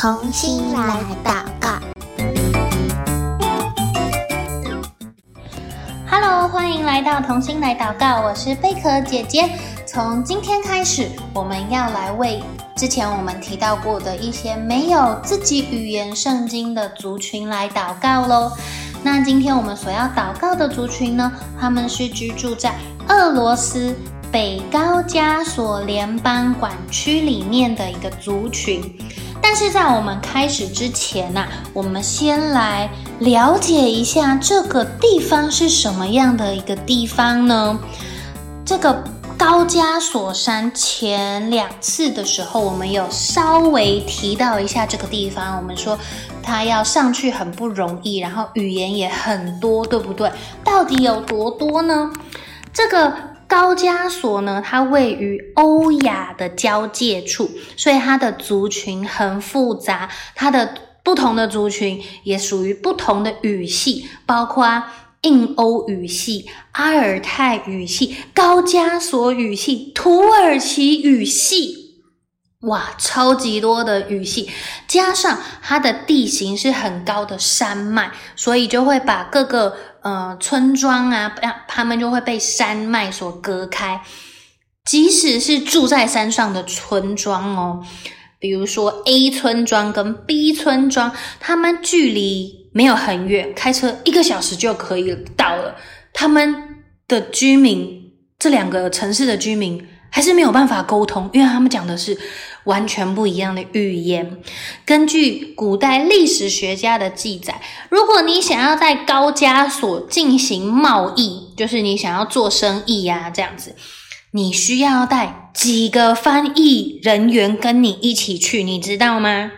同心来祷告。Hello，欢迎来到同心来祷告，我是贝壳姐姐。从今天开始，我们要来为之前我们提到过的一些没有自己语言圣经的族群来祷告喽。那今天我们所要祷告的族群呢，他们是居住在俄罗斯北高加索联邦管区里面的一个族群。但是在我们开始之前呢，我们先来了解一下这个地方是什么样的一个地方呢？这个高加索山前两次的时候，我们有稍微提到一下这个地方。我们说它要上去很不容易，然后语言也很多，对不对？到底有多多呢？这个。高加索呢，它位于欧亚的交界处，所以它的族群很复杂。它的不同的族群也属于不同的语系，包括印欧语系、阿尔泰语系、高加索语系、土耳其语系。哇，超级多的雨系，加上它的地形是很高的山脉，所以就会把各个呃村庄啊，让他们就会被山脉所隔开。即使是住在山上的村庄哦，比如说 A 村庄跟 B 村庄，他们距离没有很远，开车一个小时就可以到了。他们的居民，这两个城市的居民。还是没有办法沟通，因为他们讲的是完全不一样的语言。根据古代历史学家的记载，如果你想要在高加索进行贸易，就是你想要做生意呀，这样子，你需要带几个翻译人员跟你一起去，你知道吗？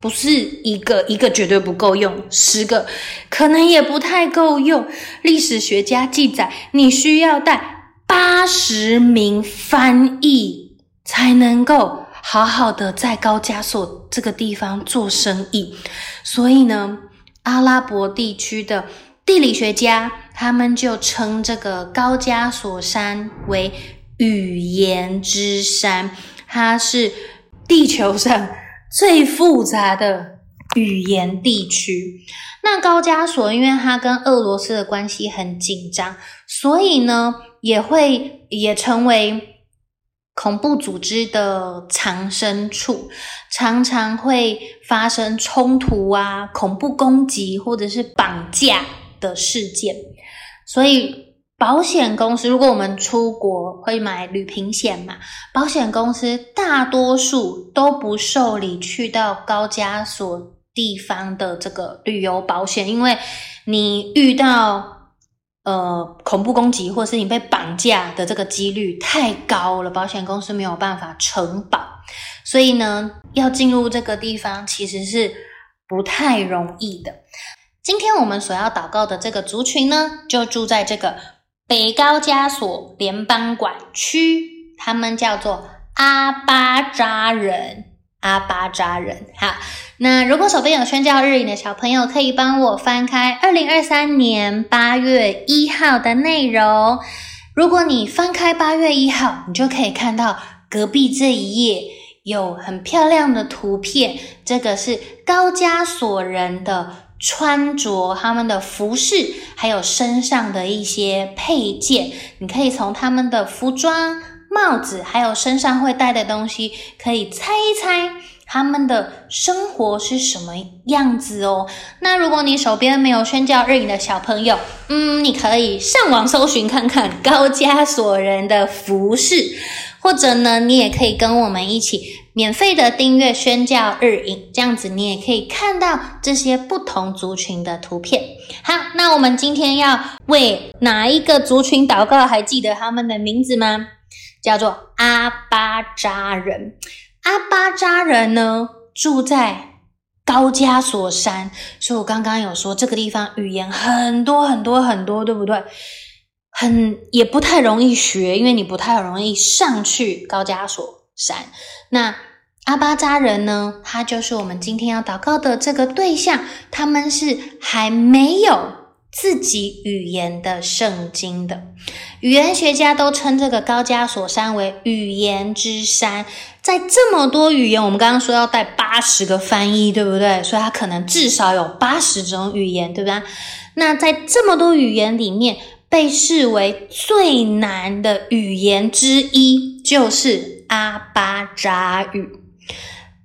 不是一个，一个绝对不够用，十个可能也不太够用。历史学家记载，你需要带。八十名翻译才能够好好的在高加索这个地方做生意，所以呢，阿拉伯地区的地理学家他们就称这个高加索山为语言之山，它是地球上最复杂的语言地区。那高加索因为它跟俄罗斯的关系很紧张，所以呢。也会也成为恐怖组织的藏身处，常常会发生冲突啊、恐怖攻击或者是绑架的事件。所以，保险公司如果我们出国会买旅平险嘛，保险公司大多数都不受理去到高加索地方的这个旅游保险，因为你遇到。呃，恐怖攻击或是你被绑架的这个几率太高了，保险公司没有办法承保，所以呢，要进入这个地方其实是不太容易的。今天我们所要祷告的这个族群呢，就住在这个北高加索联邦管区，他们叫做阿巴扎人。阿巴扎人，好，那如果手边有宣教日影的小朋友，可以帮我翻开二零二三年八月一号的内容。如果你翻开八月一号，你就可以看到隔壁这一页有很漂亮的图片，这个是高加索人的穿着，他们的服饰，还有身上的一些配件，你可以从他们的服装。帽子，还有身上会戴的东西，可以猜一猜他们的生活是什么样子哦。那如果你手边没有宣教日影的小朋友，嗯，你可以上网搜寻看看高加索人的服饰，或者呢，你也可以跟我们一起免费的订阅宣教日影，这样子你也可以看到这些不同族群的图片。好，那我们今天要为哪一个族群祷告？还记得他们的名字吗？叫做阿巴扎人，阿巴扎人呢，住在高加索山，所以我刚刚有说这个地方语言很多很多很多，对不对？很也不太容易学，因为你不太容易上去高加索山。那阿巴扎人呢，他就是我们今天要祷告的这个对象，他们是还没有自己语言的圣经的。语言学家都称这个高加索山为语言之山。在这么多语言，我们刚刚说要带八十个翻译，对不对？所以它可能至少有八十种语言，对不对？那在这么多语言里面，被视为最难的语言之一就是阿巴扎语。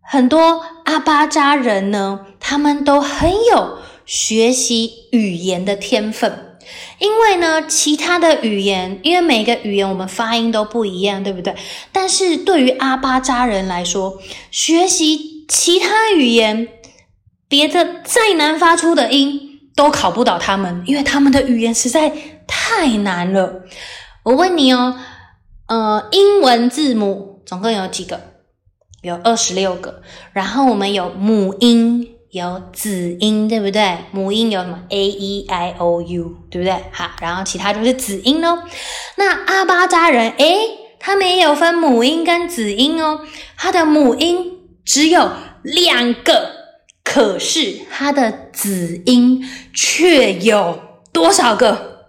很多阿巴扎人呢，他们都很有学习语言的天分，因为呢，其他的语言，因为每个语言我们发音都不一样，对不对？但是对于阿巴扎人来说，学习其他语言，别的再难发出的音都考不倒他们，因为他们的语言实在太难了。我问你哦，呃，英文字母总共有几个？有二十六个。然后我们有母音，有子音，对不对？母音有什么？A E I O U，对不对？好，然后其他就是子音哦。那阿巴扎人，诶，他们也有分母音跟子音哦。他的母音只有两个。可是他的子音却有多少个？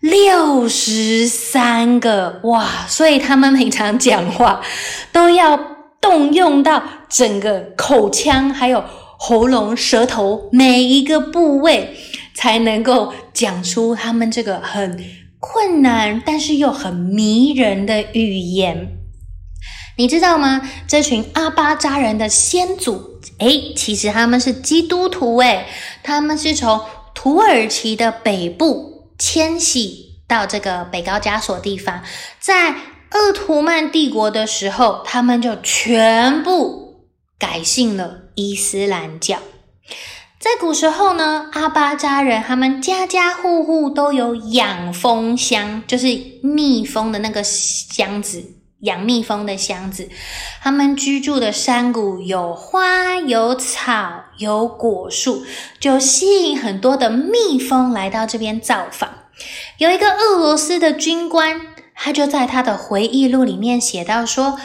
六十三个哇！所以他们平常讲话都要动用到整个口腔，还有喉咙、舌头每一个部位，才能够讲出他们这个很困难，但是又很迷人的语言。你知道吗？这群阿巴扎人的先祖，诶，其实他们是基督徒，诶，他们是从土耳其的北部迁徙到这个北高加索地方，在鄂图曼帝国的时候，他们就全部改信了伊斯兰教。在古时候呢，阿巴扎人他们家家户户都有养蜂箱，就是蜜蜂的那个箱子。养蜜蜂的箱子，他们居住的山谷有花有草有果树，就吸引很多的蜜蜂来到这边造访。有一个俄罗斯的军官，他就在他的回忆录里面写到说，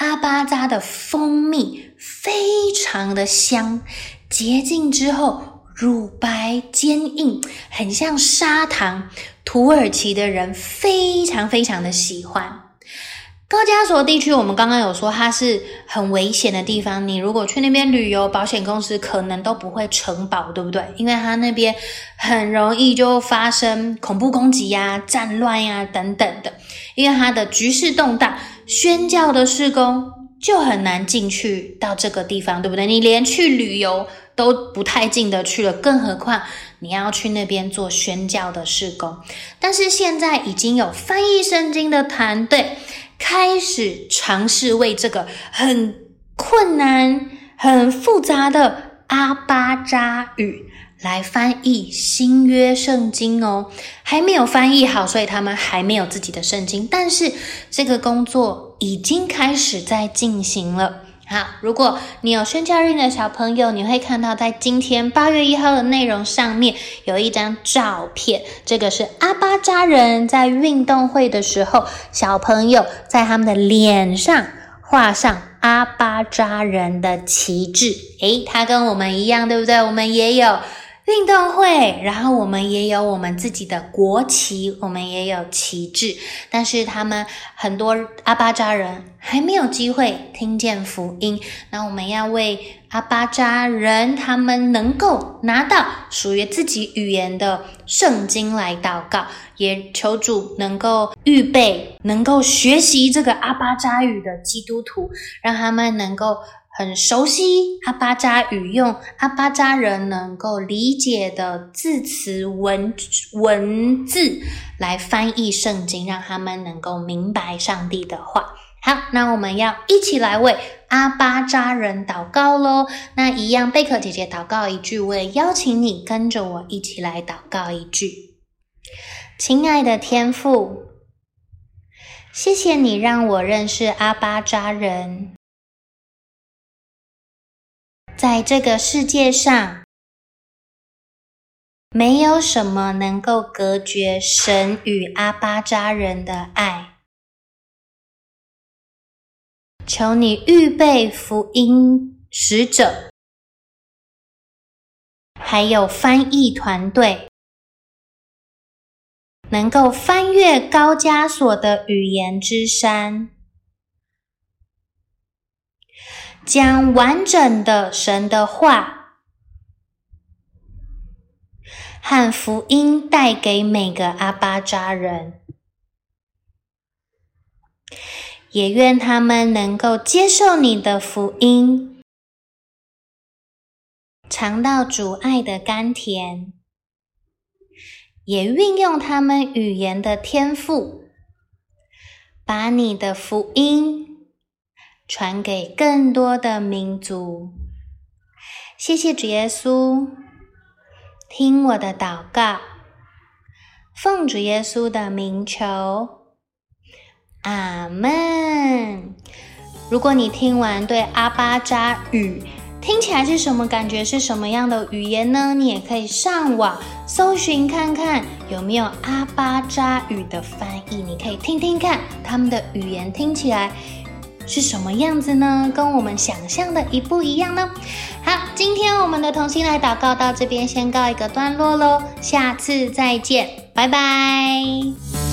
阿巴扎的蜂蜜非常的香，洁净之后乳白坚硬，很像砂糖。土耳其的人非常非常的喜欢。高加索地区，我们刚刚有说它是很危险的地方。你如果去那边旅游，保险公司可能都不会承保，对不对？因为它那边很容易就发生恐怖攻击呀、战乱呀等等的。因为它的局势动荡，宣教的事工就很难进去到这个地方，对不对？你连去旅游都不太进得去了，更何况你要去那边做宣教的事工。但是现在已经有翻译圣经的团队。开始尝试为这个很困难、很复杂的阿巴扎语来翻译新约圣经哦，还没有翻译好，所以他们还没有自己的圣经。但是这个工作已经开始在进行了。好，如果你有宣教日的小朋友，你会看到在今天八月一号的内容上面有一张照片，这个是阿巴扎人在运动会的时候，小朋友在他们的脸上画上阿巴扎人的旗帜。诶，他跟我们一样，对不对？我们也有。运动会，然后我们也有我们自己的国旗，我们也有旗帜，但是他们很多阿巴扎人还没有机会听见福音。那我们要为阿巴扎人他们能够拿到属于自己语言的圣经来祷告，也求主能够预备能够学习这个阿巴扎语的基督徒，让他们能够。很熟悉阿巴扎语，用阿巴扎人能够理解的字词文文字来翻译圣经，让他们能够明白上帝的话。好，那我们要一起来为阿巴扎人祷告喽。那一样，贝壳姐姐祷告一句，我也邀请你跟着我一起来祷告一句。亲爱的天父，谢谢你让我认识阿巴扎人。在这个世界上，没有什么能够隔绝神与阿巴扎人的爱。求你预备福音使者，还有翻译团队，能够翻越高加索的语言之山，将完整的神的话和福音带给每个阿巴扎人，也愿他们能够接受你的福音，尝到主爱的甘甜。也运用他们语言的天赋，把你的福音传给更多的民族。谢谢主耶稣，听我的祷告，奉主耶稣的名求，阿门。如果你听完对阿巴扎语，听起来是什么感觉？是什么样的语言呢？你也可以上网搜寻看看有没有阿巴扎语的翻译，你可以听听看他们的语言听起来是什么样子呢？跟我们想象的一不一样呢？好，今天我们的同心来祷告到这边先告一个段落喽，下次再见，拜拜。